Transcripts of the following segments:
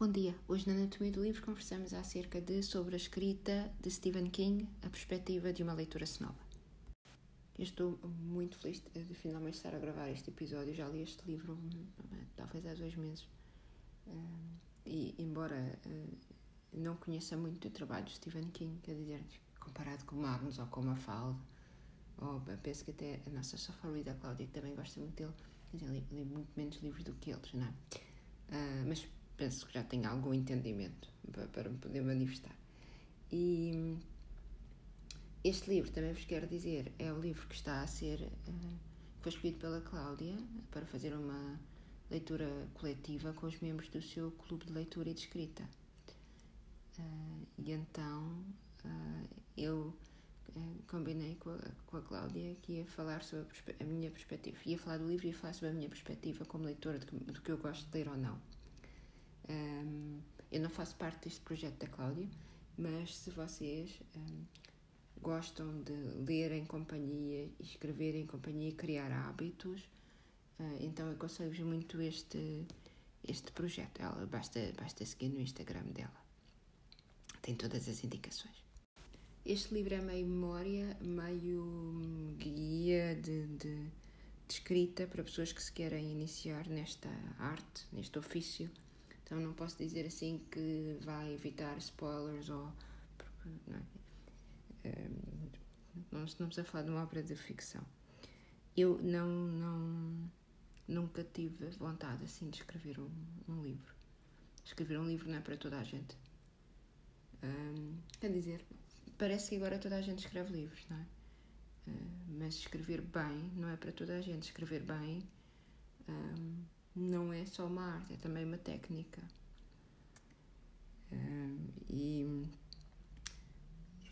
Bom dia. Hoje na Anatomia do Livro conversamos acerca de sobre a escrita de Stephen King, a perspectiva de uma leitura nova. Eu estou muito feliz de finalmente estar a gravar este episódio. Já li este livro talvez há dois meses. E embora não conheça muito o trabalho de Stephen King, quer dizer, comparado com Magnus ou com Mafalda, ou penso que até a nossa Sofarida, Cláudia, também gosta muito dele, quer dizer, li, li muito menos livros do que eles, não é? Mas penso que já tenho algum entendimento para, para me poder manifestar. E este livro, também vos quero dizer, é o livro que está a ser, uh, foi escolhido pela Cláudia para fazer uma leitura coletiva com os membros do seu clube de leitura e de escrita. Uh, e então uh, eu combinei com a, com a Cláudia que ia falar sobre a, a, minha perspectiva. Ia falar do livro e ia falar sobre a minha perspectiva como leitora, do que eu gosto de ler ou não. Um, eu não faço parte deste projeto da Cláudia, mas se vocês um, gostam de ler em companhia, escrever em companhia criar hábitos, uh, então aconselho-vos muito este, este projeto. Ela, basta, basta seguir no Instagram dela. Tem todas as indicações. Este livro é meio memória, meio hum, guia de, de, de escrita para pessoas que se querem iniciar nesta arte, neste ofício então não posso dizer assim que vai evitar spoilers ou. Não, é? Ehm, não estamos a falar de uma obra de ficção. Eu não, não nunca tive vontade assim de escrever um, um livro. Escrever um livro não é para toda a gente. Um, ehm, quer dizer, parece que agora toda a gente escreve livros, não é? Uh, mas escrever bem não é para toda a gente. Escrever bem um, não é só uma arte, é também uma técnica. e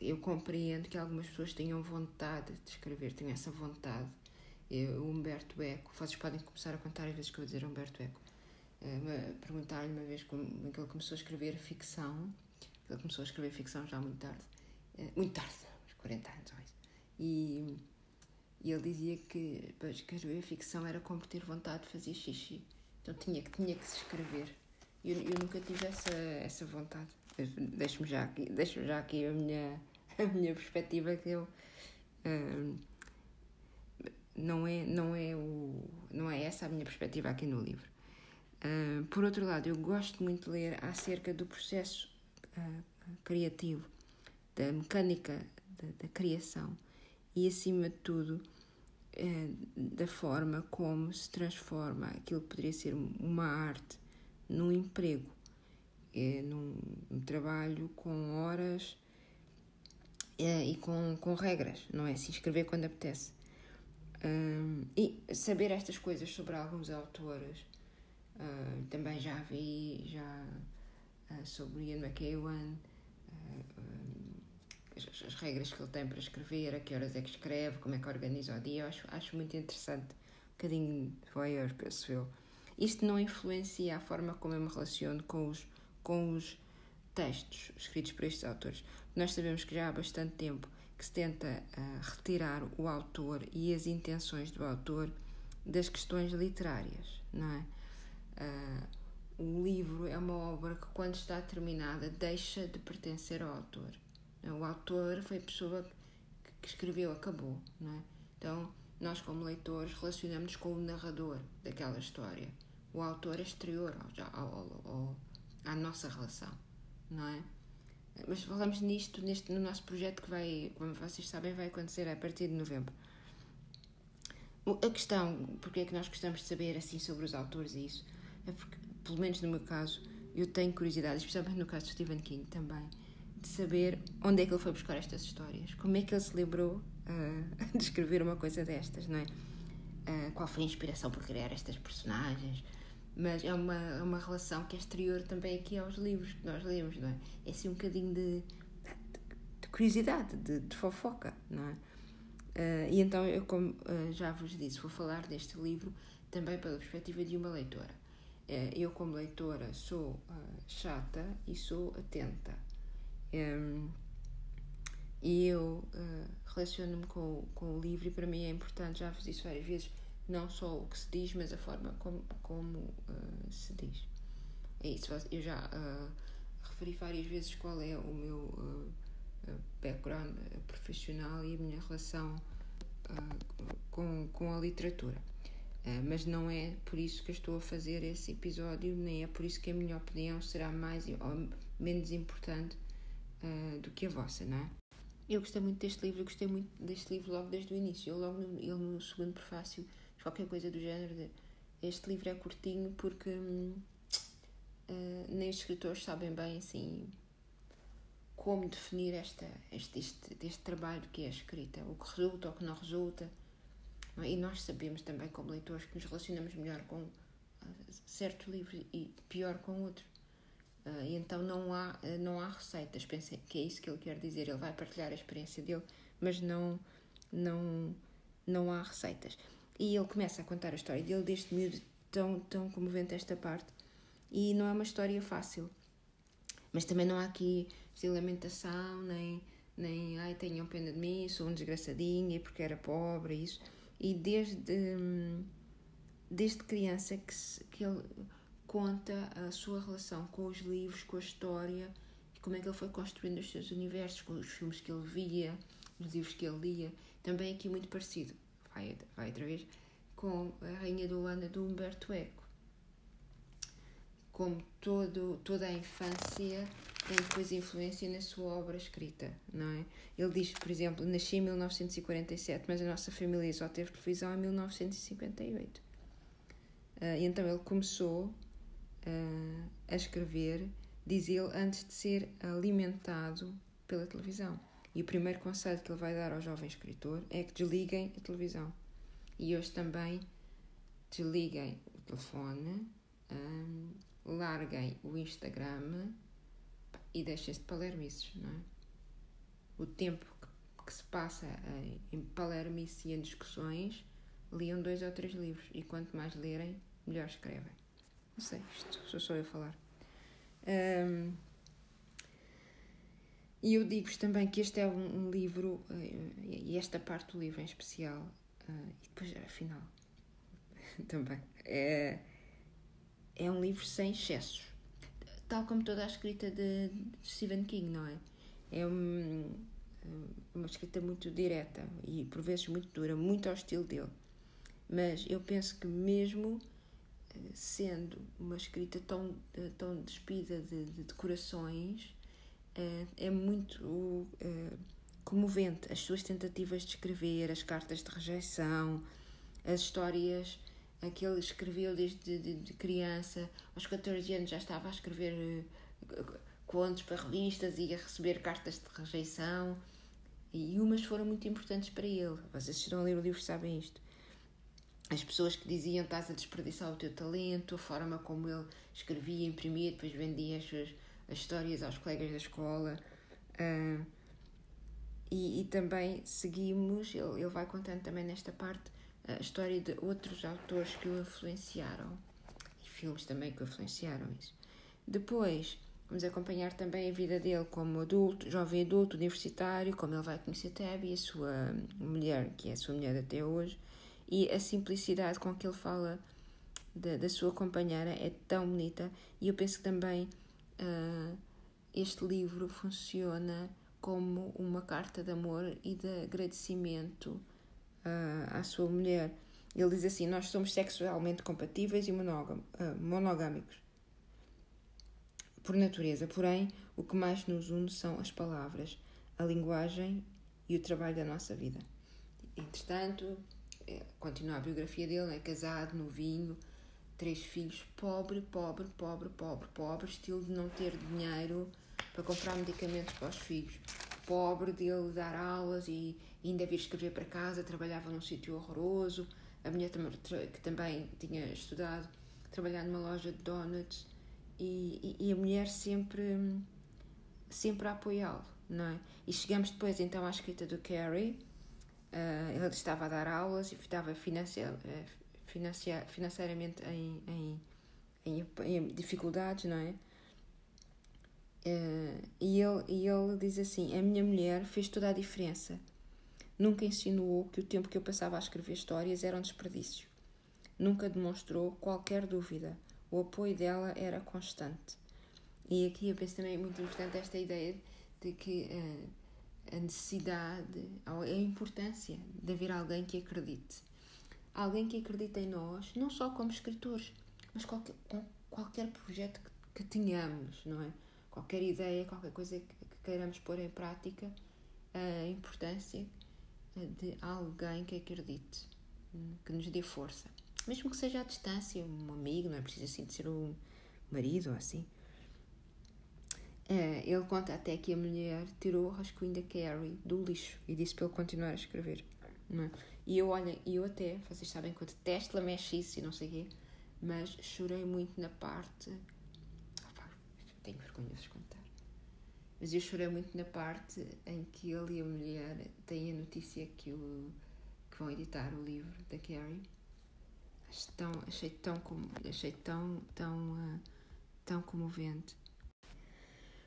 eu compreendo que algumas pessoas tenham vontade de escrever, tenham essa vontade. Eu, o Humberto Eco, vocês podem começar a contar as vezes que eu vou dizer Humberto Eco. Perguntar-lhe uma vez como é que ele começou a escrever ficção. Ele começou a escrever ficção já muito tarde. Uh, muito tarde, uns 40 anos. E e ele dizia que para escrever ficção era como ter vontade de fazer xixi. Então tinha que, tinha que se escrever. Eu, eu nunca tive essa, essa vontade. Deixo-me já aqui, deixo já aqui a minha, a minha perspectiva que eu. Uh, não é, não, é o, não é essa a minha perspectiva aqui no livro. Uh, por outro lado, eu gosto muito de ler acerca do processo uh, criativo, da mecânica da, da criação e, acima de tudo, é, da forma como se transforma aquilo que poderia ser uma arte num emprego, é, num, num trabalho com horas é, e com, com regras, não é? Se inscrever quando apetece. Um, e saber estas coisas sobre alguns autores, uh, também já vi já uh, sobre Ian McEwan, uh, as, as, regras que ele tem para escrever, a que horas é que escreve, como é que organiza o dia, eu acho, acho muito interessante. Um bocadinho voyeur, penso eu. Isto não influencia a forma como eu me relaciono com os, com os textos escritos por estes autores. Nós sabemos que já há bastante tempo que se tenta uh, retirar o autor e as intenções do autor das questões literárias, não é? Uh, o livro é uma obra que, quando está terminada, deixa de pertencer ao autor. O autor foi a pessoa que escreveu, acabou, não é? Então, nós como leitores relacionamos-nos com o narrador daquela história. O autor é exterior ao, ao, ao, à nossa relação, não é? Mas falamos nisto neste, no nosso projeto que vai, como vocês sabem, vai acontecer a partir de novembro. A questão, porque é que nós gostamos de saber assim sobre os autores e isso, é porque, pelo menos no meu caso, eu tenho curiosidade, especialmente no caso de Stephen King também, de saber onde é que ele foi buscar estas histórias, como é que ele se lembrou uh, de escrever uma coisa destas, não é? Uh, qual foi a inspiração por criar estas personagens, mas é uma, é uma relação que é exterior também aqui aos livros que nós lemos, não é? É assim um bocadinho de, de, de curiosidade, de, de, fofoca, não é? Uh, e então eu, como uh, já vos disse, vou falar deste livro também pela perspectiva de uma leitora. Uh, eu, como leitora, sou chata e sou atenta um, e eu uh, relaciono-me com, com o livro e para mim é importante, já vos disse várias vezes, não só o que se diz, mas a forma como, como uh, se diz. é isso. Eu já uh, referi várias vezes qual é o meu background profissional e a minha relação com, com a literatura. mas não é por isso que estou a fazer esse episódio, nem é por isso que a minha opinião será mais ou menos importante do que a vossa, não é? Eu gostei muito deste livro, eu gostei muito deste livro logo desde o início. Eu logo no, no segundo prefácio, qualquer coisa do género de este livro é curtinho porque hum, uh, nem os escritores sabem bem assim como definir esta, este, este, este trabalho que é a escrita, o que resulta ou o que não resulta. E nós sabemos também, como leitores, que nos relacionamos melhor com uh, certo livro e pior com outro. Uh, então não há, uh, não há receitas, pensei que é isso que ele quer dizer. Ele vai partilhar a experiência dele, mas não, não, não há receitas. E ele começa a contar a história dele deste miúdo tão, tão comovente esta parte. E não é uma história fácil. Mas também não há aqui de lamentação, nem, nem ai, tenham pena de mim, sou um desgraçadinho e porque era pobre, isso. E desde, desde criança que, se, que ele conta a sua relação com os livros, com a história, e como é que ele foi construindo os seus universos, com os filmes que ele via, os livros que ele lia. Também aqui muito parecido, vai, vai outra vez, com a Rainha do Holanda do Humberto Eco. Como todo, toda a infância tem depois influência na sua obra escrita, não é? Ele diz, por exemplo, nasci em 1947, mas a nossa família só teve televisão em 1958. Uh, ah, então ele começou uh, a escrever, diz ele, antes de ser alimentado pela televisão. E o primeiro conselho que ele vai dar ao jovem escritor é que desliguem a televisão. E hoje também desliguem o telefone, um, larguem o Instagram e deixem-se de palermices, não é? O tempo que, que se passa em, em palermices e em discussões, liam dois ou três livros. E quanto mais lerem, melhor escrevem. Não sei, isto sou só eu a falar. Um, e eu digo-vos também que este é um, um livro, uh, e esta parte do livro em especial, uh, e depois afinal também, é, é um livro sem excessos. Tal como toda a escrita de, Stephen King, não é? É um, uma escrita muito direta e por vezes muito dura, muito ao estilo dele. Mas eu penso que mesmo sendo uma escrita tão, tão despida de, de decorações, eh, é muito eh, comovente. As suas tentativas de escrever, as cartas de rejeição, as histórias que ele escreveu desde de, de criança. Aos 14 anos já estava a escrever eh, contos para revistas e a receber cartas de rejeição. E umas foram muito importantes para ele. Vocês estão a ler o livro sabem isto as pessoas que diziam estás a desperdiçar o teu talento, a forma como ele escrevia, imprimia, depois vendia as, suas, as histórias aos colegas da escola. Uh, e, e, também seguimos, ele, ele vai contando também nesta parte a história de outros autores que o influenciaram e filmes também que o influenciaram isso. Depois vamos acompanhar também a vida dele como adulto, jovem adulto, universitário, como ele vai conhecer Tabby, a sua mulher, que é a sua mulher até hoje, e a simplicidade com que ele fala da, da sua companheira é tão bonita e eu penso que também uh, este livro funciona como uma carta de amor e de agradecimento uh, à sua mulher. Ele diz assim: Nós somos sexualmente compatíveis e uh, monogâmicos por natureza, porém, o que mais nos une são as palavras, a linguagem e o trabalho da nossa vida. Entretanto, continua a biografia dele, é casado, novinho, três filhos, pobre, pobre, pobre, pobre, pobre, estilo de não ter dinheiro para comprar medicamentos para os filhos. Pobre dele dar aulas e ainda vir escrever para casa, trabalhava num sítio horroroso. A mulher que também tinha estudado, trabalhar numa loja de donuts e, e, e a mulher sempre, sempre a apoiá-lo, não é? E chegamos depois então à escrita do Carrie, ele estava a dar aulas e estava financiar, financeiramente em, em, em, em, dificuldades, não é? Uh, e, ele, e ele diz assim: A minha mulher fez toda a diferença. Nunca insinuou que o tempo que eu passava a escrever histórias era um desperdício. Nunca demonstrou qualquer dúvida o apoio dela era constante. E aqui eu penso também muito importante esta ideia de que uh, a necessidade, a importância de haver alguém que acredite. Alguém que acredite em nós, não só como escritores, mas qualquer, qualquer projeto que, que tenhamos, não é? Qualquer ideia, qualquer coisa que, que queiramos pôr em prática, a importância de alguém que acredite, que nos dê força. Mesmo que seja à distância, um amigo, não é preciso assim de ser um marido ou assim. Uh, ele conta até que a mulher tirou o rascunho da Carrie do lixo e disse para ele continuar a escrever. É? E eu, olha, eu até, vocês sabem que eu detesto lamechice e não sei o quê, mas chorei muito na parte. Opa, tenho vergonha de contar. Mas eu chorei muito na parte em que ele e a mulher têm a notícia que, o, que vão editar o livro da Carrie. Achei tão, achei tão, achei tão, tão, uh, tão comovente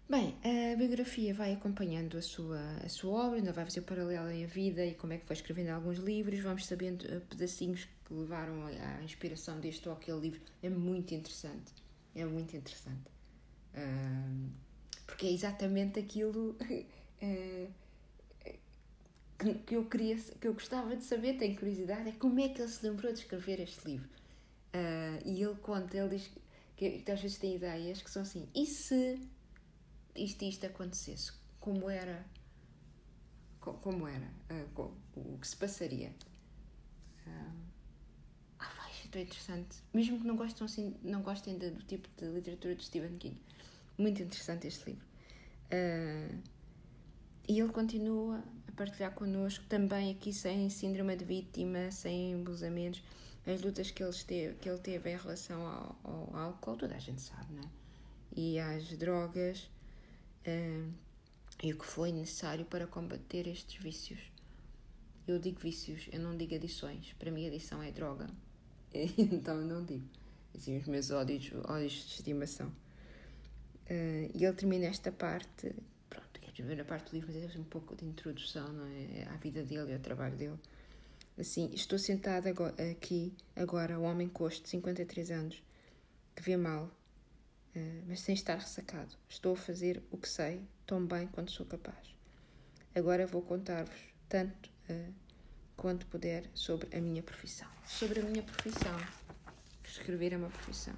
Bem, a biografia vai acompanhando a sua, a sua obra, ainda vai fazer o paralelo em a vida e como é que foi escrevendo alguns livros, vamos sabendo eh, pedacinhos que levaram à inspiração deste ou aquele livro. É muito interessante, é muito interessante. Porque é exatamente aquilo uh, que, eu queria, que eu gostava de saber, tenho curiosidade, é como é que ele se lembrou de escrever este livro. Uh, e ele conta, ele diz que, que às vezes tem ideias que são assim, e se isto isto acontecesse, como era, como era, uh, o que se passaria. Ah, vai, isto é interessante. Mesmo que não gostem, assim, não gostem do tipo de literatura de Stephen King. Muito interessante este livro. Uh, e ele continua a partilhar connosco também aqui sem síndrome de vítima, sem embusamentos, as lutas que ele teve, que ele teve em relação ao, ao álcool, toda a gente sabe, não é? E às drogas, uh, e o que foi necessário para combater estes vícios. Eu digo vícios, eu não digo adições. Para mim, adição é droga. então, não digo. Assim, os meus ódios, ódios de estimação. Uh, e ele termina esta parte. Pronto, dizer, a parte do livro, mas é um pouco de introdução não é? à vida dele e ao trabalho dele. Assim, estou sentada aqui, agora, um homem costo de 53 anos, que vê mal, eh, mas sem estar ressacado. Estou a fazer o que sei tão bem quanto sou capaz. Agora vou contar-vos tanto uh, quanto puder sobre a minha profissão. Sobre a minha profissão. Escrever é uma profissão.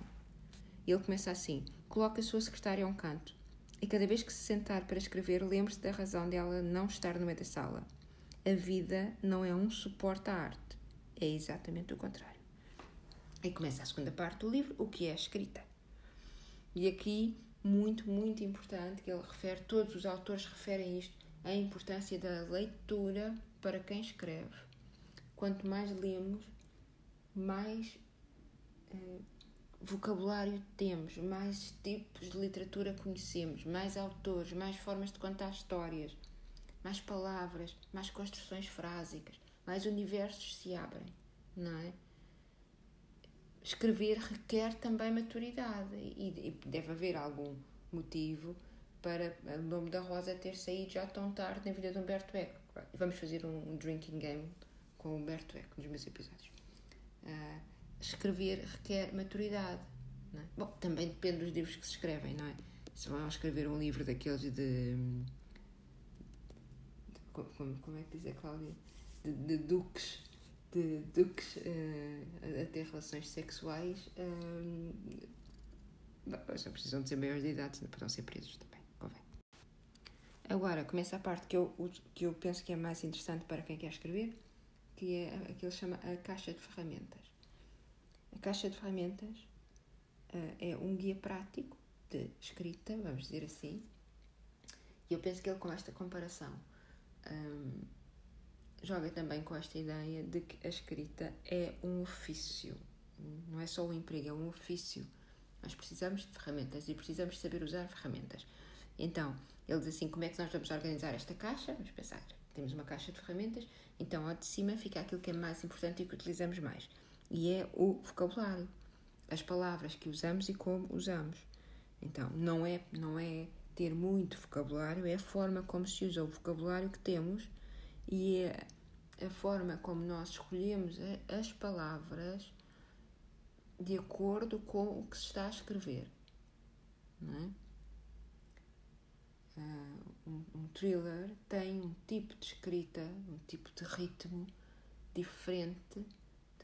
Ele começa assim: coloca a sua secretária a um canto e cada vez que se sentar para escrever, lembre-se da razão dela não estar no meio da sala. A vida não é um suporte à arte, é exatamente o contrário. E começa a segunda parte do livro, o que é a escrita. E aqui, muito, muito importante, que ele refere, todos os autores referem isto, a importância da leitura para quem escreve. Quanto mais lemos, mais eh, vocabulário temos, mais tipos de literatura conhecemos, mais autores, mais formas de contar histórias, mais palavras, mais construções frásicas, mais universos se abrem, não é? Escrever requer também maturidade e, e deve haver algum motivo para o nome da Rosa ter saído já tão tarde na vida de Humberto Eco. Vamos fazer um, um drinking game com Humberto Eco nos meus episódios. Uh, escrever requer maturidade. É? Bom, também depende dos livros que se escrevem, não é? Se vão escrever um livro daqueles de. de como, como é que diz a Cláudia? De, de duques de duques uh, a ter relações sexuais uh, só precisam de ser maiores de idade, senão podem ser presos também, convém. Agora, começa a parte que eu, que eu penso que é mais interessante para quem quer escrever, que é aquilo que chama a caixa de ferramentas. A caixa de ferramentas uh, é um guia prático de escrita, vamos dizer assim, e eu penso que ele com esta comparação um, joga também com esta ideia de que a escrita é um ofício, não é só um emprego, é um ofício. Nós precisamos de ferramentas e precisamos saber usar ferramentas. Então, ele diz assim: como é que nós vamos organizar esta caixa? Vamos pensar, temos uma caixa de ferramentas, então ao de cima fica aquilo que é mais importante e que utilizamos mais, e é o vocabulário, as palavras que usamos e como usamos. Então, não é, não é ter muito vocabulário, é a forma como se usa o vocabulário que temos e a forma como nós escolhemos as palavras de acordo com o que se está a escrever. É? Uh, um, thriller tem um tipo de escrita, um tipo de ritmo diferente.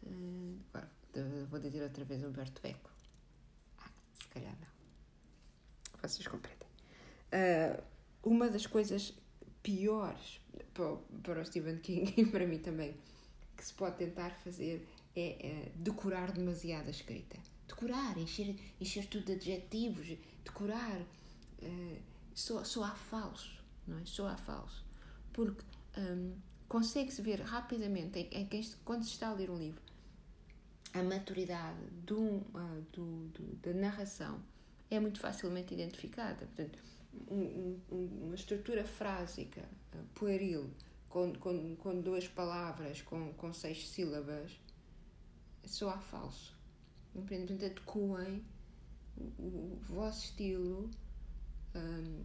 De, agora, vou dizer outra vez Humberto Eco. Ah, se calhar não. Vocês compreendem. Uh, uma das coisas piores para, o Stephen King e para mim também que se pode tentar fazer é, é decorar demasiado a escrita. Decorar, encher, encher tudo de adjetivos, decorar. Uh, só, só há falso, não é? Só há falso. Porque um, consegue-se ver rapidamente, em, em, quando se está a ler um livro, a maturidade do, uh, do, do, da narração é muito facilmente identificada. Portanto, um, um, uma estrutura frásica, uh, pueril, com, com, com duas palavras, com, com seis sílabas, só há falso. Portanto, adequem o, o, vosso estilo um,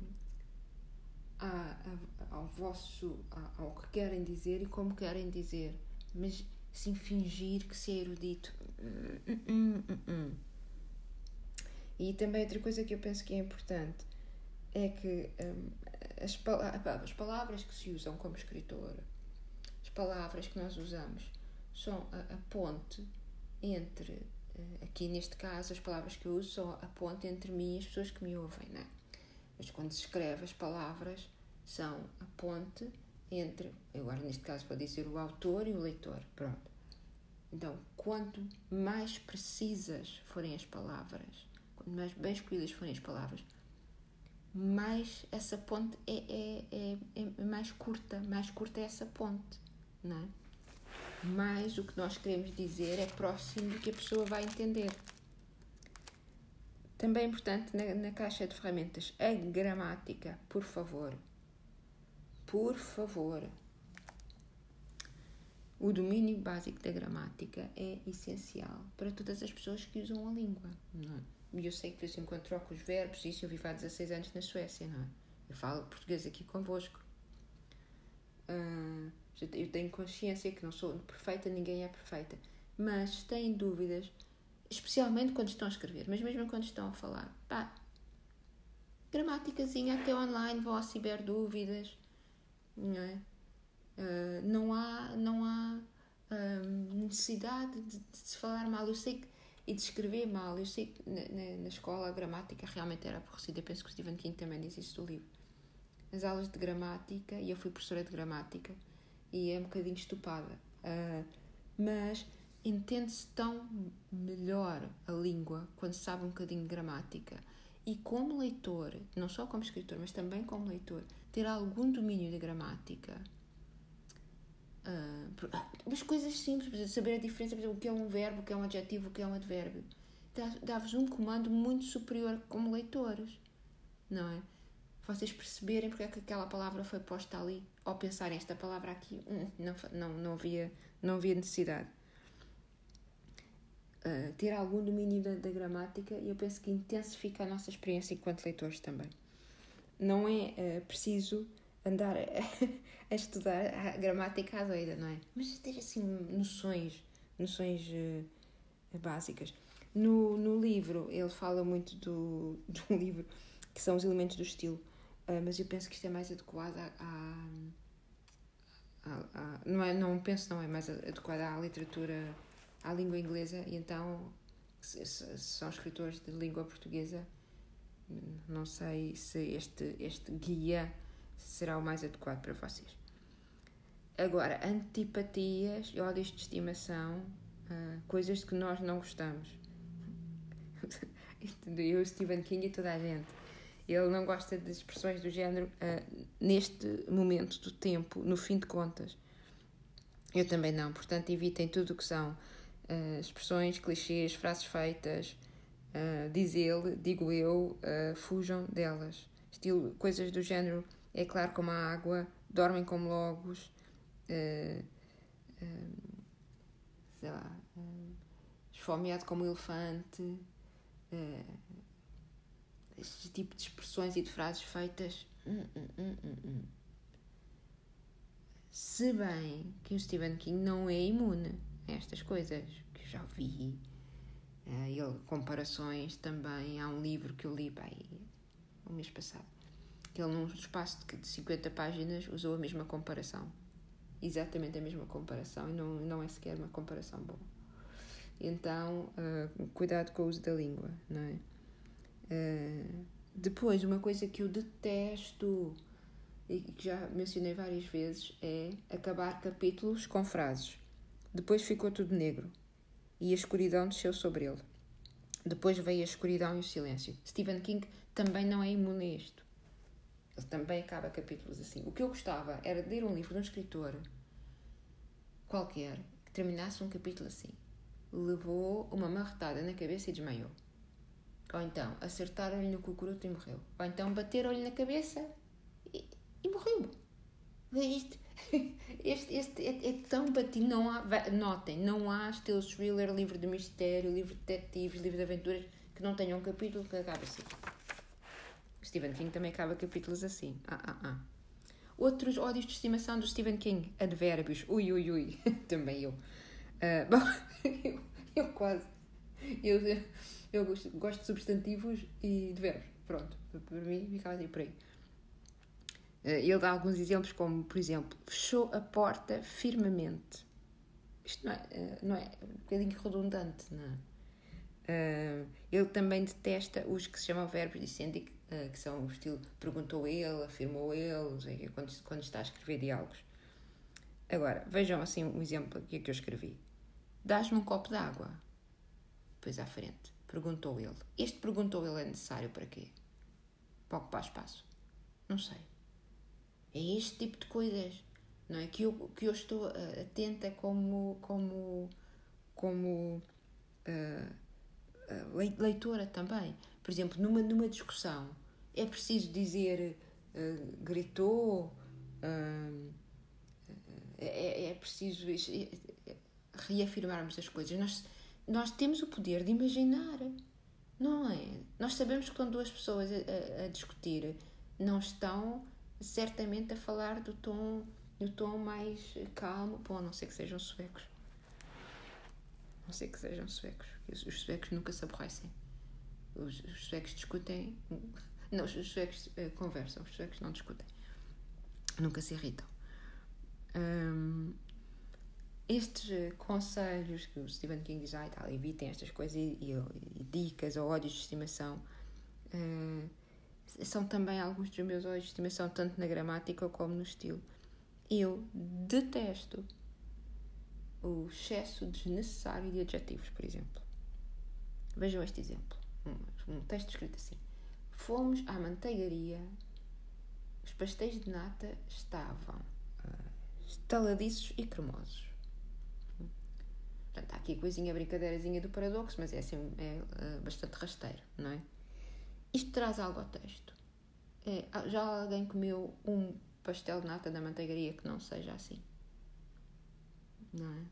a, a, ao vosso a, ao que querem dizer e como querem dizer, mas sem fingir que se é erudito. Hum, hum, hum, e também outra coisa que eu penso que é importante é que um, as, as palavras que se usam como escritor, as palavras que nós usamos, são a, a ponte entre, eh, aqui neste caso, as palavras que eu uso são a ponte entre mim e as pessoas que me ouvem, não é? Mas quando se escreve, as palavras são a ponte entre, agora neste caso vou dizer o autor e o leitor, pronto. Então, quanto mais precisas forem as palavras, quanto mais bem escolhidas forem as palavras, mais essa ponte é, é, é, é, mais curta, mais curta é essa ponte, não é? Mais o que nós queremos dizer é próximo do que a pessoa vai entender. Também é importante na, na caixa de ferramentas a gramática, por favor. Por favor. O domínio básico da gramática é essencial para todas as pessoas que usam a língua. Não é? E eu sei que de vez em quando troco os verbos, isso eu vivo há 16 anos na Suécia, não é? Eu falo português aqui convosco. Uh, eu tenho consciência que não sou perfeita, ninguém é perfeita. Mas se têm dúvidas, especialmente quando estão a escrever, mas mesmo quando estão a falar, pá, gramáticazinha até online, vão a ciber dúvidas, não é? Uh, não há, não há uh, necessidade de, de, se falar mal. Eu sei que e de escrever mal. Eu sei que na, na, na, escola a gramática realmente era aborrecida. Eu penso que o Stephen King também diz isso do livro. As aulas de gramática, e eu fui professora de gramática, e é um bocadinho estupada, uh, mas entende-se tão melhor a língua quando se sabe um bocadinho de gramática. E como leitor, não só como escritor, mas também como leitor, ter algum domínio da gramática Uh, coisas simples, saber a diferença, por exemplo, o que é um verbo, o que é um adjetivo, o que é um advérbio. Dá-vos um comando muito superior como leitores, não é? Vocês perceberem porque é que aquela palavra foi posta ali, ou pensarem esta palavra aqui, hum, não, não, não, havia, não havia necessidade. Uh, ter algum domínio da, da gramática, eu penso que intensifica a nossa experiência enquanto leitores também. Não é uh, preciso andar a, a, estudar a gramática à doida, não é? Mas ter assim noções, noções uh, básicas. No, no livro, ele fala muito do, do livro, que são os elementos do estilo, uh, mas eu penso que isto é mais adequado à, à, à, não, é, não penso, não é mais adequado à literatura, à língua inglesa, e então, se, se são escritores de língua portuguesa, não sei se este, este guia será o mais adequado para vocês. Agora, antipatias e ódios de estimação, uh, coisas que nós não gostamos. Eu, Stephen King e toda a gente. Ele não gosta de expressões do género uh, neste momento do tempo, no fim de contas. Eu também não, portanto, evitem tudo o que são uh, expressões, clichês, frases feitas, diz ele, digo eu, fujam delas. Estilo, coisas do género é claro como a água, dormem como logos, uh, uh, sei lá, uh, esfomeado como um elefante, uh, este tipo de expressões e de frases feitas. Hum, hum, hum, Se bem que o Stephen King não é imune a estas coisas, que eu já vi ele, comparações também. Há um livro que eu li pá, o mês passado, que ele, num espaço de 50 páginas, usou a mesma comparação. Exatamente a mesma comparação, e não, não é sequer uma comparação boa. Então, uh, cuidado com o uso da língua, não é? Uh, depois, uma coisa que eu detesto e que já mencionei várias vezes é acabar capítulos com frases. Depois ficou tudo negro e a escuridão desceu sobre ele. Depois veio a escuridão e o silêncio. Stephen King também não é imune a isto. Ele também acaba capítulos assim. O que eu gostava era de ler um livro de um escritor qualquer que terminasse um capítulo assim. Levou uma marretada na cabeça e desmaiou. Ou então, acertaram-lhe no cucuruto e morreu. Ou então, bateram-lhe na cabeça e, e morreu. Isto, este, este é, é, tão batido. Não há, notem, não há estilo thriller, livro de mistério, livro de detetives, livro de aventuras que não tenham um capítulo que acabe assim. Stephen King também acaba capítulos assim. Ah, ah, ah. Outros ódios de estimação do Stephen King. Advérbios. Ui, ui, ui. também eu. Uh, bom, eu, eu quase. Eu, eu gosto, gosto de substantivos e de verbos. Pronto, para mim ficava assim por aí. Eh, ele dá alguns exemplos, como, por exemplo, fechou a porta firmemente. Isto não é, eh, não é um bocadinho redundante, não é? Ele também detesta os que se chamam verbos dicendo que são o estilo perguntou ele, afirmou ele, quando, quando está a escrever diálogos. Agora, vejam assim um exemplo aqui que eu escrevi. Dás-me um copo de água. Pois à frente. Perguntou ele. Este perguntou ele é necessário para quê? Para ocupar espaço? Não sei. É este tipo de coisas, não é? Que eu, que eu estou uh, atenta como, como, como uh, leitora também. Por exemplo, numa, numa discussão, é preciso dizer gritou, é, é preciso reafirmarmos as coisas. Nós nós temos o poder de imaginar, não é? Nós sabemos que quando duas pessoas a, a, a discutir não estão certamente a falar do tom, do tom mais calmo, bom, a não ser que sejam suecos. A não ser que sejam suecos. Os, os suecos nunca se aborrecem. Os, os suecos discutem. Não, os suecos uh, conversam, os suecos não discutem. Nunca se irritam. Um, estes eh, conselhos que o Stephen King diz, ah, tal, evitem estas coisas e, e, e dicas ou ódios de estimação, uh, são também alguns dos meus ódios de estimação, tanto na gramática como no estilo. Eu detesto o excesso desnecessário de adjetivos, por exemplo. Vejam este exemplo. Um, um texto escrito assim. Fomos à manteigaria, os pastéis de nata estavam estaladiços e cremosos. Portanto, há aqui a coisinha, brincadeirazinha do paradoxo, mas é, assim, é uh, bastante rasteiro, não é? Isto traz algo ao texto. É, já alguém comeu um pastel de nata da manteigaria que não seja assim? Não é?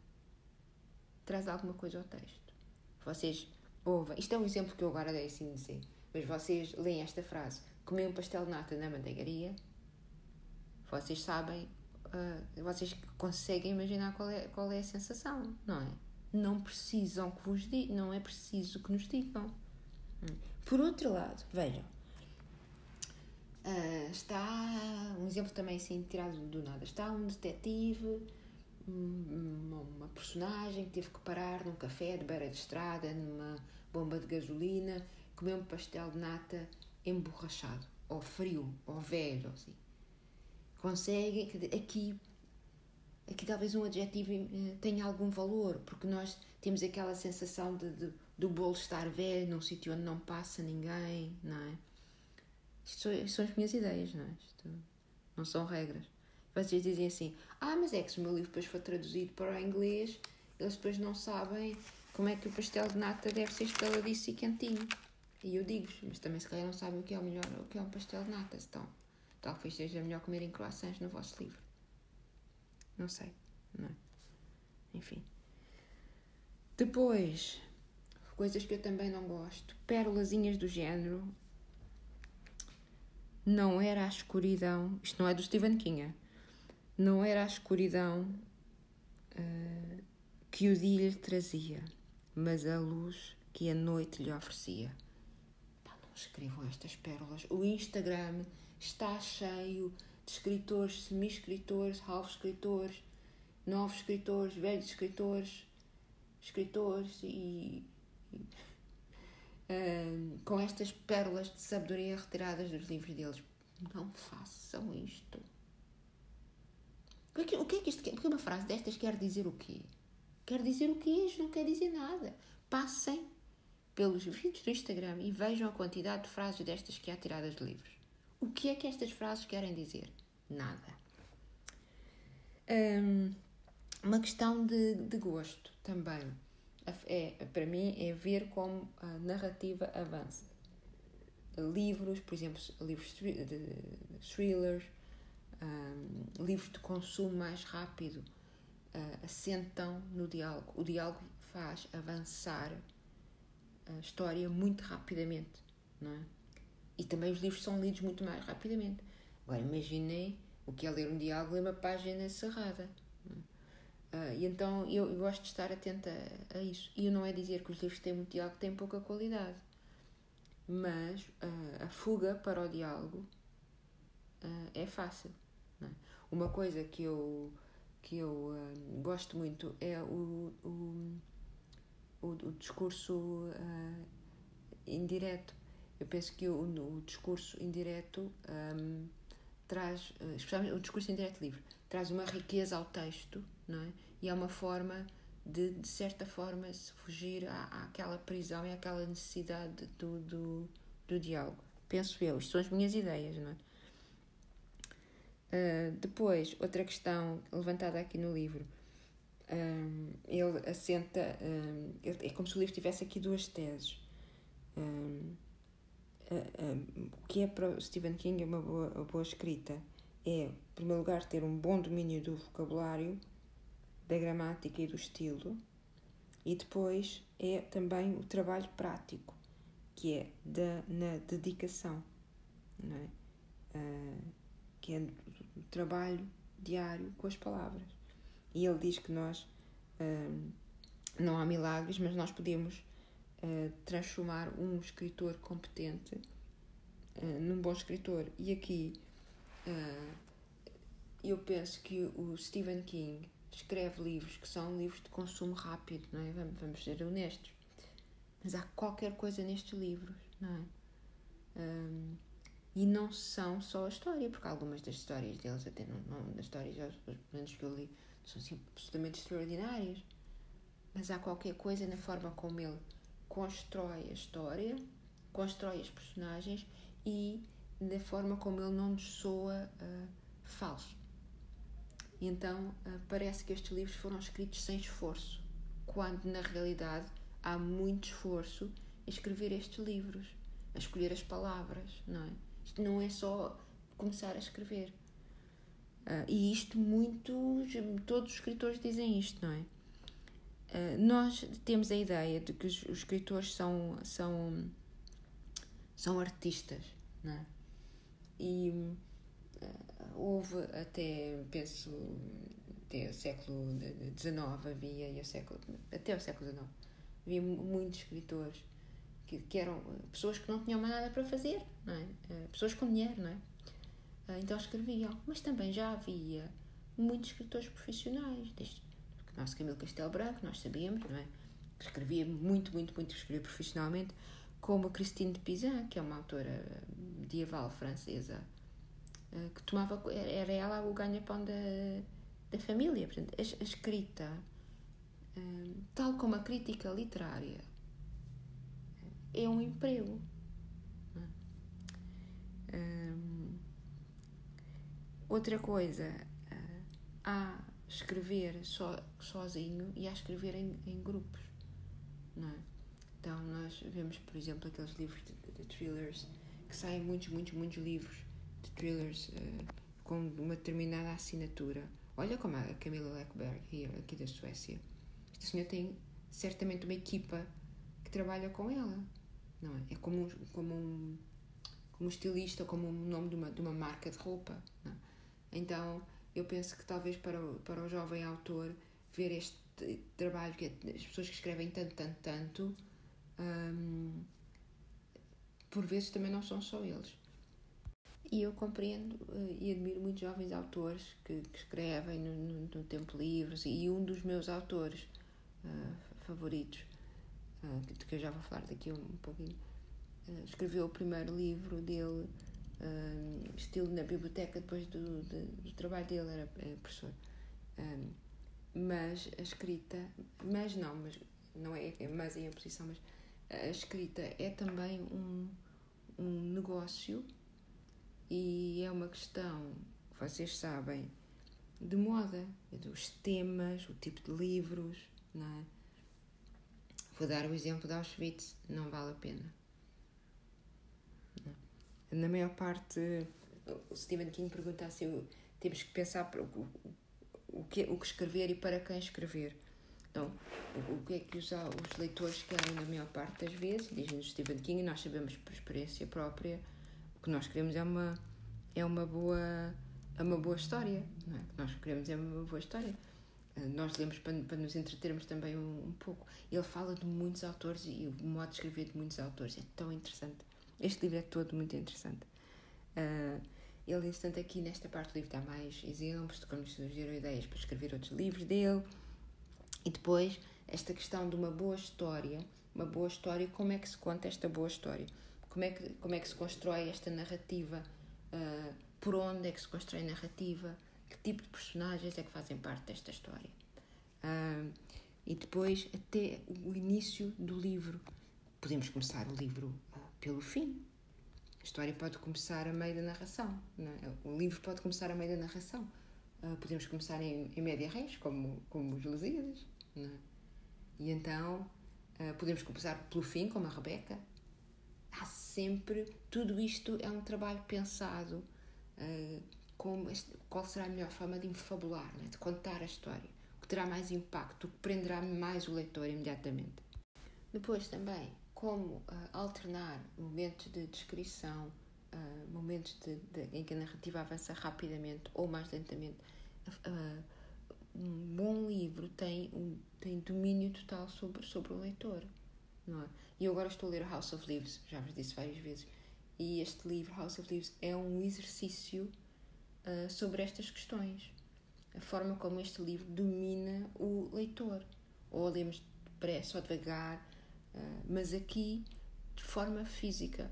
Traz alguma coisa ao texto. Vocês ouvem. Isto é um exemplo que eu agora dei assim de dizer. Mas vocês leem esta frase: comer um pastel de nata na manteigaria. Vocês sabem, uh, vocês conseguem imaginar qual é, qual é a sensação, não é? não precisam que vos digam, não é preciso que nos digam. Por outro lado, vejam, uh, está um exemplo também assim tirado do nada. Está um detetive, uma personagem que teve que parar num café de beira de estrada, numa bomba de gasolina, comer um pastel de nata emborrachado, ou frio, ou velho, assim. Consegue aqui aqui talvez um adjetivo eh, tenha algum valor, porque nós temos aquela sensação de, de do bolo estar velho num sítio onde não passa ninguém, não é? Isto são, as minhas ideias, não é? Isto não são regras. Vocês dizem assim: ah, mas é que se o meu livro depois for traduzido para o inglês, eles depois não sabem como é que o pastel de nata deve ser estaladiço e quentinho. E eu digo mas também se calhar não sabem o que é o melhor, o que é um pastel de nata, então talvez seja melhor comerem croissants no vosso livro. Não sei. Não é? Enfim. Depois, coisas que eu também não gosto. Pérolazinhas do género. Não era a escuridão. Isto não é do Stephen King. É? Não era a escuridão uh, que o dia lhe trazia, mas a luz que a noite lhe oferecia. Escrevam estas pérolas. O Instagram está cheio de escritores, semi-escritores, half-escritores, novos escritores, velhos escritores, escritores e, e um, com estas pérolas de sabedoria retiradas dos livros deles. Não façam isto. O que, é o que é que isto quer? Porque uma frase destas quer dizer o quê? Quer dizer o quê? Isto não quer dizer nada. Passem pelos vídeos do Instagram e vejam a quantidade de frases destas que há tiradas de livros. O que é que estas frases querem dizer? Nada. Um, uma questão de, de gosto também. É, para mim, é ver como a narrativa avança. Livros, por exemplo, livros de thrillers, um, livros de consumo mais rápido, uh, assentam no diálogo. O diálogo faz avançar história muito rapidamente, não é? E também os livros são lidos muito mais rapidamente. Agora, imaginei o que é ler um diálogo em uma página cerrada. Uh, e então eu, eu, gosto de estar atenta a, a, isso. E não é dizer que os livros que têm muito diálogo têm pouca qualidade, mas uh, a fuga para o diálogo uh, é fácil. É? Uma coisa que eu, que eu gosto muito é o, o, o, o discurso indireto. Eu penso que o, o discurso indireto um, traz, especialmente o discurso indireto livre, traz uma riqueza ao texto não é? E é uma forma de, de certa forma, se fugir à, àquela prisão e àquela necessidade do, do, do diálogo. Penso eu, isto são as minhas ideias, não é? Uh, depois, outra questão levantada aqui no livro, um, ele assenta, um, é como se o livro tivesse aqui duas teses. Um, o que é para Stephen King uma boa, uma boa escrita? É, em primeiro lugar, ter um bom domínio do vocabulário da gramática e do estilo, e depois é também o trabalho prático, que é da, na dedicação, não é? Uh, que é o trabalho diário com as palavras. E ele diz que nós uh, não há milagres, mas nós podemos uh, transformar um escritor competente num bom escritor. E aqui eu penso que o Stephen King escreve livros que são livros de consumo rápido, não é? Vamos, vamos ser honestos. Mas há qualquer coisa nestes livros, não é? Um, e não são só a história, porque algumas das histórias deles, até não, não das histórias, pelo menos que eu li, são assim, absolutamente extraordinárias. Mas há qualquer coisa na forma como ele constrói a história, constrói as personagens e na forma como ele não nos soa uh, falso. E então ah, parece que estes livros foram escritos sem esforço, quando na realidade há muito esforço em escrever estes livros, a escolher as palavras, não é? Isto não é só começar a escrever. Uh, e isto muitos, todos os escritores dizem isto, não é? Uh, nós temos a ideia de que os, os, escritores são, são, são artistas, não é? E houve até, penso, até o século XIX havia, e o século, até o século XIX, havia muitos escritores que, que eram pessoas que não tinham mais nada para fazer, não é? Pessoas com dinheiro, não é? Eh, então escreviam, mas também já havia muitos escritores profissionais, desde o nosso Camilo Castelo Branco, nós sabíamos, não é? Que escrevia muito, muito, muito, escrevia profissionalmente, como a Christine de Pizan, que é uma autora medieval francesa, eh, que tomava, era ela o ganha-pão da, da família. Portanto, a, a escrita, eh, tal como a crítica literária, é um emprego. Um, é? Outra coisa, há escrever so, sozinho e há escrever em, em grupos. Não é? Então, nós vemos, por exemplo, aqueles livros de, de, thrillers que saem muitos, muitos, muitos livros de thrillers uh, com uma determinada assinatura. Olha como a Camila Leckberg, aqui da Suécia. Este senhor tem certamente uma equipa que trabalha com ela, não é? É como um, como um, como um estilista, como um nome de uma, de uma marca de roupa. Não? É? Então, eu penso que talvez para o, para o jovem autor ver este trabalho que as pessoas que escrevem tanto, tanto, tanto hum, por vezes também não são só eles. E eu compreendo uh, e admiro muitos jovens autores que, que escrevem no, no, no, tempo livre e um dos meus autores uh, favoritos, uh, que, que eu já vou falar daqui um, um pouquinho, escreveu o primeiro livro dele, estilo na biblioteca, depois do, do, do trabalho dele, era, era professor. Um, mas a escrita, mas não, mas não é, é mais em oposição, mas a escrita é também um, um negócio e é uma questão, vocês sabem, de moda, dos temas, o tipo de livros, não é? Vou dar o exemplo de Auschwitz, não vale a pena. Não. Na maior parte, o Stephen King pergunta assim, temos que pensar o, que, o que escrever e para quem escrever. Então, o que é que os, os leitores querem na maior parte das vezes, diz-nos Stephen King, nós sabemos por experiência própria, o que nós queremos é uma, é uma boa é uma boa história, não é? O que nós queremos é uma boa história. Eh, nós lemos para, para nos entretermos também um, um, pouco. Ele fala de muitos autores e o modo de escrever de muitos autores é tão interessante. Este livro é todo muito interessante. Uh, ele, entretanto, aqui nesta parte do livro dá mais exemplos de como surgiram ideias para escrever outros livros dele. E depois, esta questão de uma boa história, uma boa história, como é que se conta esta boa história? Como é que, como é que se constrói esta narrativa? Uh, por onde é que se constrói a narrativa? Que tipo de personagens é que fazem parte desta história? Uh, e depois, até o início do livro. Podemos começar o livro pelo fim. A história pode começar a meio da narração. É? O livro pode começar a meio da narração. Uh, podemos começar em, em média res, como, como os Lusíadas. É? E então uh, podemos começar pelo fim, como a Rebeca. Há sempre. Tudo isto é um trabalho pensado. Uh, como este, qual será a melhor forma de infabular, é? de contar a história. O que terá mais impacto, o que prenderá mais o leitor imediatamente. Depois também, como alternar momentos de descrição uh, momentos de, de, em que a narrativa avança rapidamente ou mais lentamente. Uh, um bom livro tem, um, tem domínio total sobre, sobre o leitor. Não é? E eu agora estou a ler House of Leaves, já vos disse várias vezes, e este livro, House of Leaves, é um exercício uh, sobre estas questões. A forma como este livro domina o leitor. Ou lemos depressa ou devagar, uh, mas aqui de forma física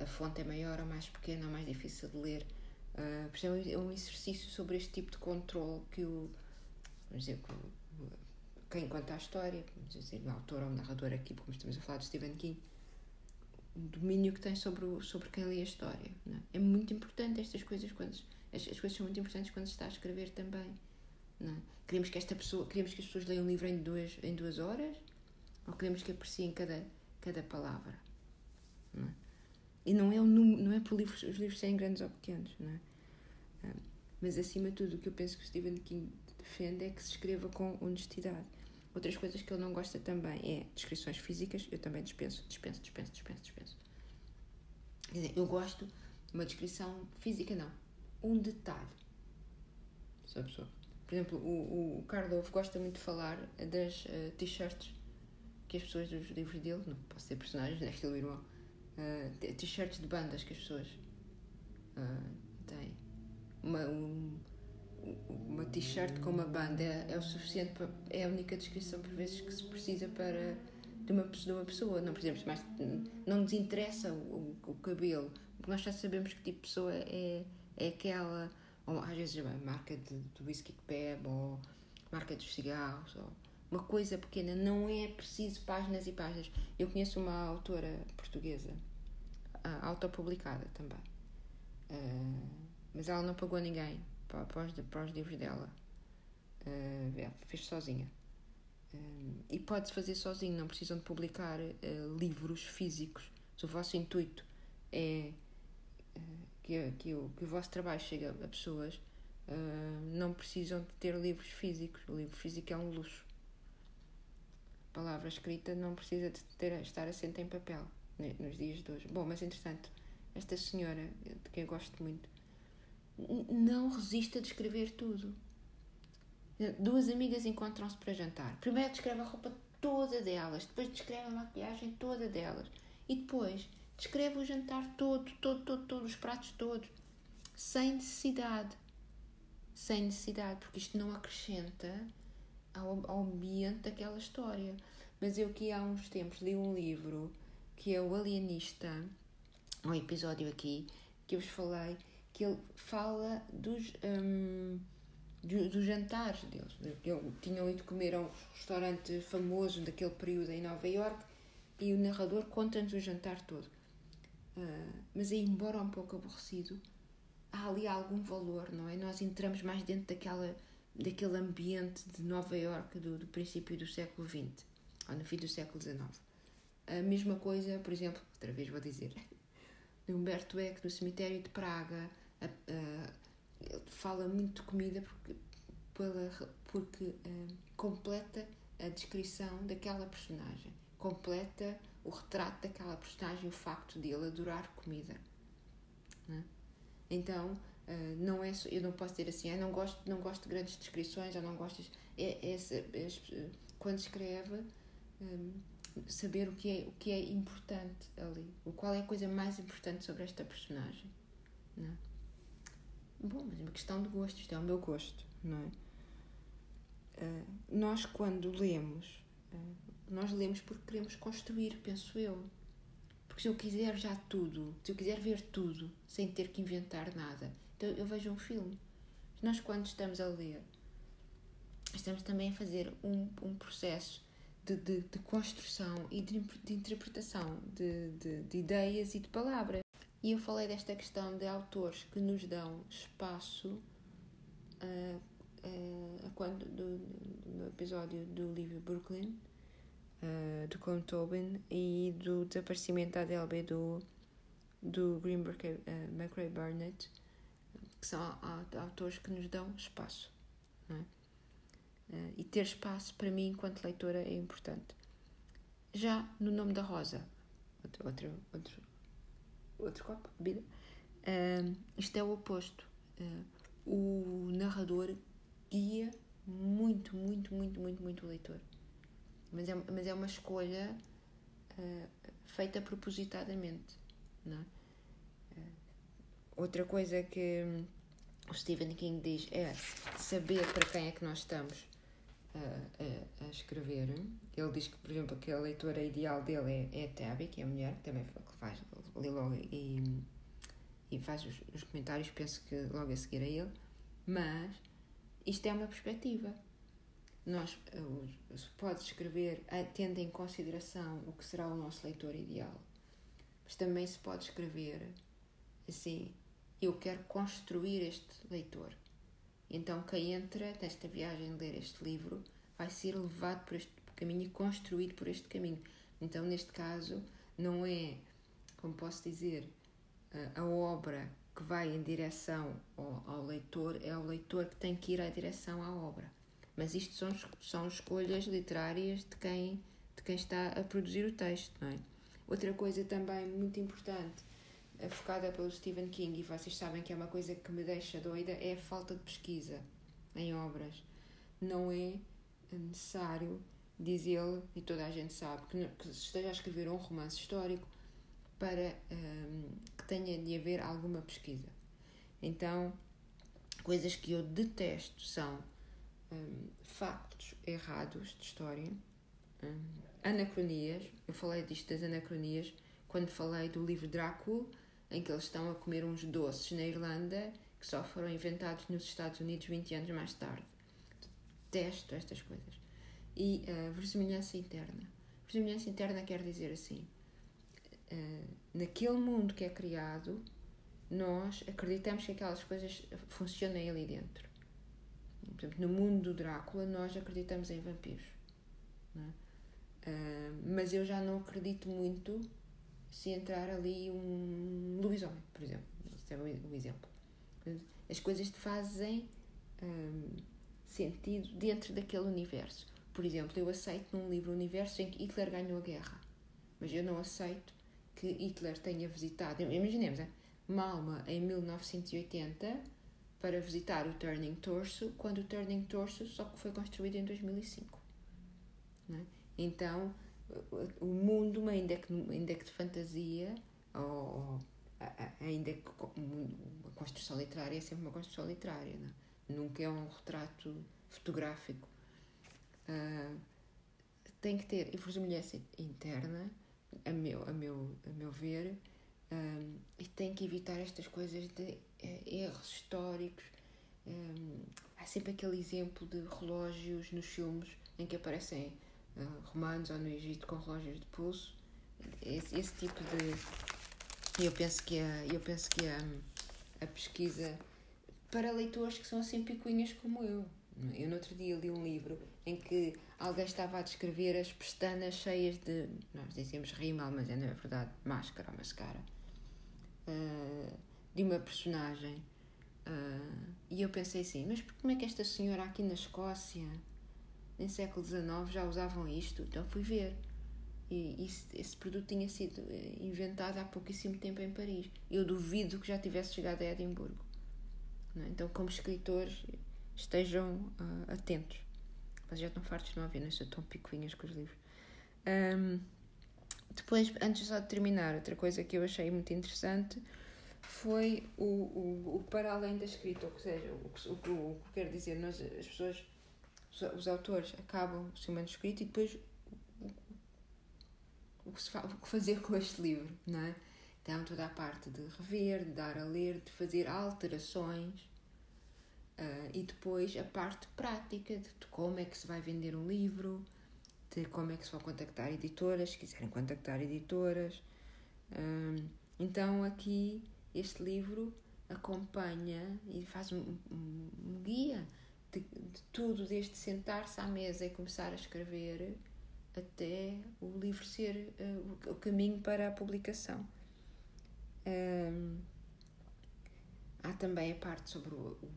a fonte é maior ou mais pequena ou mais difícil de ler. Uh, é um exercício sobre este tipo de controle que o, vamos dizer, quem conta a história, vamos dizer, o autor ou o narrador aqui, como estamos a falar de Stephen King, o domínio que tem sobre, o, sobre quem lê a história. É? é? muito importante estas coisas quando as, as, coisas são muito importantes quando se está a escrever também. É? Queremos que esta pessoa, queremos que as pessoas leiam um livro em duas, em duas horas ou queremos que apreciem cada, cada palavra. Não é? E não é, o número, não é por livros, os livros serem grandes ou pequenos, não é? Ah, mas acima de tudo, o que eu penso que Stephen King defende é que se escreva com honestidade. Outras coisas que ele não gosta também é descrições físicas, eu também dispenso, dispenso, dispenso, dispenso, dispenso. Quer dizer, eu gosto de uma descrição física, não. Um detalhe. A pessoa. Por exemplo, o, o Karloff gosta muito de falar das uh, t-shirts que as pessoas dos livros dele, não posso ser personagens, né? Estilo irmão uh, t-shirts de bandas que as pessoas uh, têm. Uma, um, uma t-shirt com uma banda é, é, o suficiente é a única descrição por vezes que se precisa para de uma, de uma pessoa não precisamos mais não nos interessa o, o, o, cabelo porque nós já sabemos que tipo de pessoa é, é aquela ou às vezes a marca de, do whisky que bebe ou marca dos cigarros ou uma coisa pequena não é preciso páginas e páginas eu conheço uma autora portuguesa uh, autopublicada também. Uh, mas ela não pagou ninguém para, para, os, para os livros dela. Uh, fez sozinha. Uh, e pode-se fazer sozinho, não precisam de publicar uh, livros físicos. Se o vosso intuito é que, que, o, que o vosso trabalho chegue a, pessoas, não precisam de ter livros físicos. O livro físico é um luxo. Palavra escrita não precisa de ter, estar assente em papel nos dias de hoje. Bom, mas entretanto, esta senhora, de quem eu gosto muito, não resiste a descrever tudo. Duas amigas encontram-se para jantar. Primeiro descreve a roupa toda delas, depois descreve a maquilhagem toda delas e depois descreve o jantar todo, todo, todo, todos os pratos todos, sem necessidade. Sem necessidade, porque isto não acrescenta ao, ao ambiente daquela história. Mas eu que há uns tempos li um livro que é o Alienista, um episódio aqui que eu vos falei, que ele fala dos, um, do, dos jantares deles. Eu ido comer a um restaurante famoso daquele período em Nova York e o narrador conta-nos o jantar todo. Uh, mas aí, embora um pouco aborrecido, há ali algum valor, não é? Nós entramos mais dentro daquela, daquele ambiente de Nova York do, do princípio do século XX, ou no fim do século XIX. A mesma coisa, por exemplo, outra vez vou dizer, de Humberto Eco, do Cemitério de Praga, a, a, ele fala muito de comida porque, pela, porque uh, completa a descrição daquela personagem, completa o retrato daquela personagem, o facto de ele adorar comida. Né? Então, uh, não é eu não posso dizer assim, ah, não gosto, não gosto de grandes descrições, ou não gosto. É, é, é, quando escreve, um, saber o que, é, o que é importante ali, o qual é a coisa mais importante sobre esta personagem. Não é? Bom, mas é uma questão de gosto, isto é o meu gosto, não é? Uh, nós, quando lemos, nós lemos porque queremos construir, penso eu. Porque se eu quiser já tudo, se eu quiser ver tudo, sem ter que inventar nada, então eu vejo um filme. Nós, quando estamos a ler, estamos também a fazer um, um processo de, de, de construção e de, de interpretação de, de, de ideias e de palavras. E eu falei desta questão de autores que nos dão espaço uh, quando, do, no episódio do livro Brooklyn, uh, do Colin Tobin, e do desaparecimento da ADLB do, do Greenberg uh, McRae Burnett, que são autores que nos dão espaço. É? Uh, e ter espaço para mim, enquanto leitora, é importante. Já no nome da Rosa, outro, outro, outro, outro copo bebida, uh, isto é o oposto. Uh, o narrador guia muito, muito, muito, muito, muito o leitor. Mas é, mas é uma escolha feita propositadamente. Não é? Outra coisa que o Stephen King diz é saber para quem é que nós estamos a, a, escrever. Ele diz que, por exemplo, que a leitora ideal dele é, é a Tabby, que é a mulher, que também faz, logo e, e faz os, os comentários, penso que logo a seguir a ele. Mas isto é uma perspectiva. Nós pode escrever tendo em consideração o que será o nosso leitor ideal, mas também se pode escrever assim: eu quero construir este leitor. Então, quem entra nesta viagem ler este livro vai ser levado por este caminho e construído por este caminho. Então, neste caso, não é, como posso dizer, a obra que vai em direção ao, ao leitor, é o leitor que tem que ir à direção à obra. Mas isto são, são escolhas literárias de quem, de quem está a produzir o texto, não é? Outra coisa também muito importante focada pelo Stephen King, e vocês sabem que é uma coisa que me deixa doida, é a falta de pesquisa em obras. Não é necessário, diz ele, e toda a gente sabe, que, que se esteja a escrever um romance histórico para um, que tenha de haver alguma pesquisa. Então, coisas que eu detesto são um, factos errados de história, um, anacronias. Eu falei disto das anacronias quando falei do livro Drácula em que eles estão a comer uns doces na Irlanda que só foram inventados nos Estados Unidos 20 anos mais tarde. Detesto estas coisas. E a uh, versemelhança interna. Versemelhança interna quer dizer assim: uh, naquele mundo que é criado, nós acreditamos que aquelas coisas funcionem ali dentro. Por exemplo, no mundo do Drácula, nós acreditamos em vampiros. É? Uh, mas eu já não acredito muito se entrar ali um lobisomem, por exemplo. Este é um exemplo. As coisas te fazem hum, sentido dentro daquele universo. Por exemplo, eu aceito num livro universo em que Hitler ganhou a guerra, mas eu não aceito que Hitler tenha visitado, imaginemos, é? Malma em 1980 para visitar o Turning Torso, quando o Turning Torso só foi construído em 2005. É? Então, o mundo, ainda que, ainda que de fantasia, ou, ainda que a construção literária é sempre uma construção literária, não? É? nunca é um retrato fotográfico. Uh, tem que ter inverosimilhança interna, a meu, a meu, a meu ver, um, e tem que evitar estas coisas de uh, erros históricos. Um, há sempre aquele exemplo de relógios nos filmes em que aparecem romanos ou no Egito com relógios de pulso. Esse, esse tipo de. Eu penso que a, eu penso que a, a pesquisa para leitores que são assim picuinhas como eu. Eu no outro dia li um livro em que alguém estava a descrever as pestanas cheias de, nós dizemos rímel, mas é na verdade máscara ou mascara, uh, de uma personagem. Uh, e eu pensei assim, mas como é que esta senhora aqui na Escócia, em século XIX, já usavam isto? Então fui ver. E esse produto tinha sido eh, inventado há pouquíssimo tempo em Paris. Eu duvido que já tivesse chegado a Edimburgo. É? Então, como escritores, estejam uh, atentos. Vocês já estão fartos de não ouvir, não estou tão picuinhas com os livros. Um, depois, antes só de terminar, outra coisa que eu achei muito interessante foi o, o, o para além da escrita, ou seja, o, o, que quer dizer, nós, as pessoas, os, autores acabam o seu manuscrito e depois o, que, o que fazer com este livro, não é? Então, toda a parte de rever, de dar a ler, de fazer alterações Uh, e depois a parte prática de, de, como é que se vai vender um livro, de como é que se vão contactar editoras, se quiserem contactar editoras. Uh, então aqui este livro acompanha e faz um, um, um guia de, de, tudo, desde sentar-se à mesa e começar a escrever até o livro ser uh, o, caminho para a publicação. há também a parte sobre o, o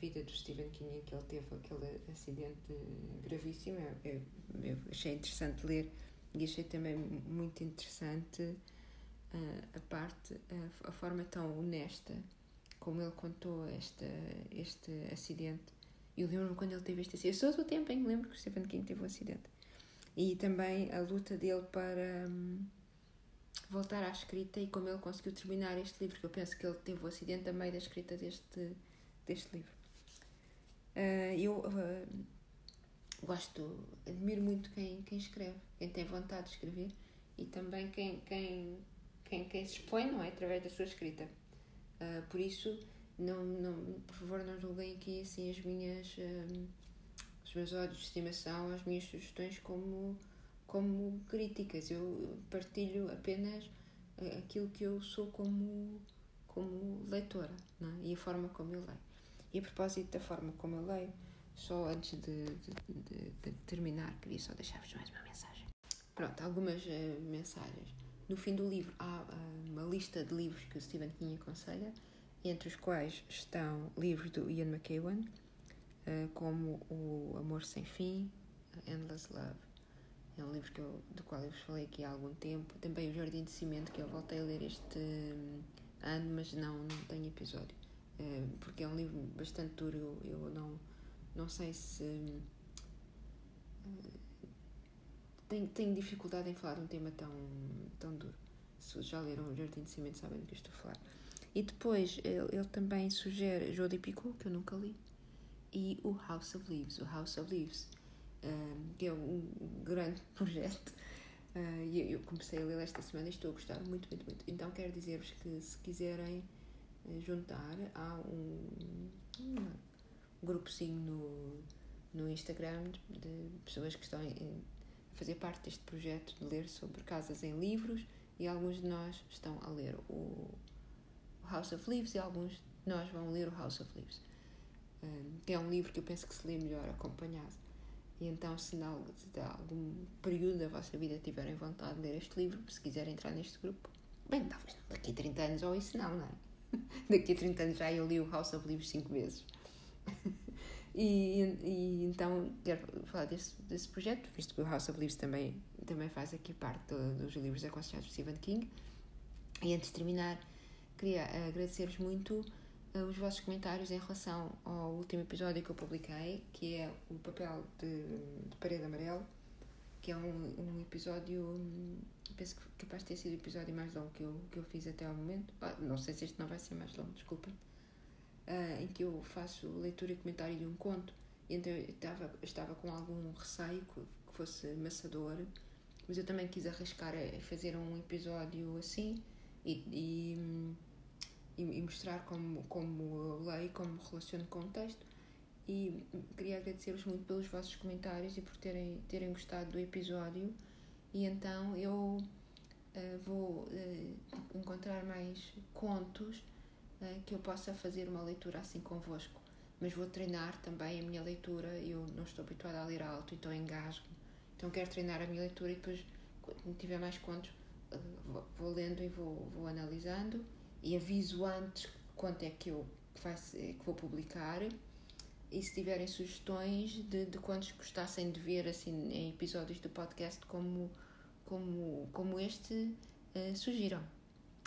vida do Stephen King em que ele teve aquele acidente gravíssimo. Eu, eu achei interessante ler e achei também muito interessante uh, a parte, a, a, forma tão honesta como ele contou esta, este acidente. Eu lembro-me quando ele teve este acidente. Eu sou do tempo em que lembro que o Stephen King teve um acidente. E também a luta dele para um, voltar à escrita e como ele conseguiu terminar este livro, que eu penso que ele teve um acidente a meio da escrita deste, deste livro. Uh, eu uh, gosto, admiro muito quem, quem escreve, quem tem vontade de escrever e também quem, quem, quem, quem se expõe, não é? Através da sua escrita. Uh, por isso, não, não, por favor, não julguem aqui assim as minhas, os meus olhos de estimação, as minhas sugestões como, como críticas. Eu partilho apenas aquilo que eu sou como, como leitora é? e a forma como eu leio. E a propósito da forma como eu leio, só antes de, de, de, de terminar, queria só deixar-vos mais uma mensagem. Pronto, algumas uh, mensagens. No fim do livro há uh, uma lista de livros que o Stephen King aconselha, entre os quais estão livros do Ian McEwan, uh, como O Amor Sem Fim, Endless Love. É um livro que eu, do qual eu vos falei aqui há algum tempo. Também O Jardim de Cimento, que eu voltei a ler este um, ano, mas não, não tenho episódio. Eh, porque é um livro bastante duro. Eu, eu não, não sei se. Eh, tenho, tenho dificuldade em falar de um tema tão, tão duro. Se já leram O Jardim de Cimento, sabem do que estou a falar. E depois ele, ele também sugere Joe de Picot, que eu nunca li, e o House of Leaves. O House of Leaves, um, eh, que é um grande projeto. Uh, e eu comecei a ler esta semana e estou a gostar muito, muito, muito. Então quero dizer-vos que se quiserem juntar a um, um grupozinho no, no Instagram de pessoas que estão a fazer parte deste projeto de ler sobre casas em livros e alguns de nós estão a ler o House of Leaves e alguns de nós vão ler o House of Leaves, que é um livro que eu penso que se lê melhor acompanhado. E então, se em algum período da vossa vida tiverem vontade de ler este livro, se quiserem entrar neste grupo, bem, talvez daqui a 30 anos ou isso não, não é? Daqui a 30 anos já eu li o House of Leaves 5 vezes. e, e, então quero falar desse, desse projeto, visto que o House of Leaves também, também faz aqui parte do, dos livros aconselhados de Stephen King. E antes de terminar, queria agradecer-vos muito uh, os vossos comentários em relação ao último episódio que eu publiquei, que é o papel de, de parede amarelo. que é um, um episódio, hum, penso que capaz de ter sido o episódio mais longo que eu, que eu fiz até ao momento. Ah, não sei se este não vai ser mais longo, desculpa. Uh, em que eu faço leitura e comentário de um conto. E então eu estava, estava com algum receio que, que fosse amassador, mas eu também quis arriscar a fazer um episódio assim e, e, e mostrar como, como leio, como relaciono com o texto. E queria agradecer-vos muito pelos vossos comentários e por terem, terem gostado do episódio. E então eu uh, vou uh, encontrar mais contos uh, que eu possa fazer uma leitura assim convosco. Mas vou treinar também a minha leitura. Eu não estou habituada a ler alto, então engasgo. Então quero treinar a minha leitura e depois, quando tiver mais contos, vou lendo e vou, vou analisando e aviso antes quanto é que eu que, vou publicar. E se tiverem sugestões de, de quantos gostassem de ver assim em episódios do podcast como como como este uh, sugiram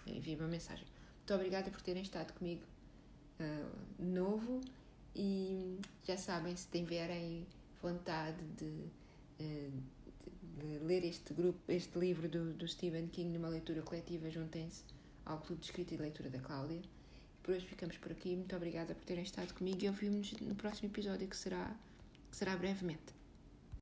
enviem uma mensagem. Muito obrigada por terem estado comigo uh, novo. E já sabem se tiverem vontade de, uh, de, de ler este grupo este livro do, do Stephen King numa leitura coletiva juntem-se ao Clube de Escrita e Leitura da Cláudia por hoje ficamos por aqui. Muito obrigada por terem estado comigo e ouvimos no próximo episódio que será, que será brevemente.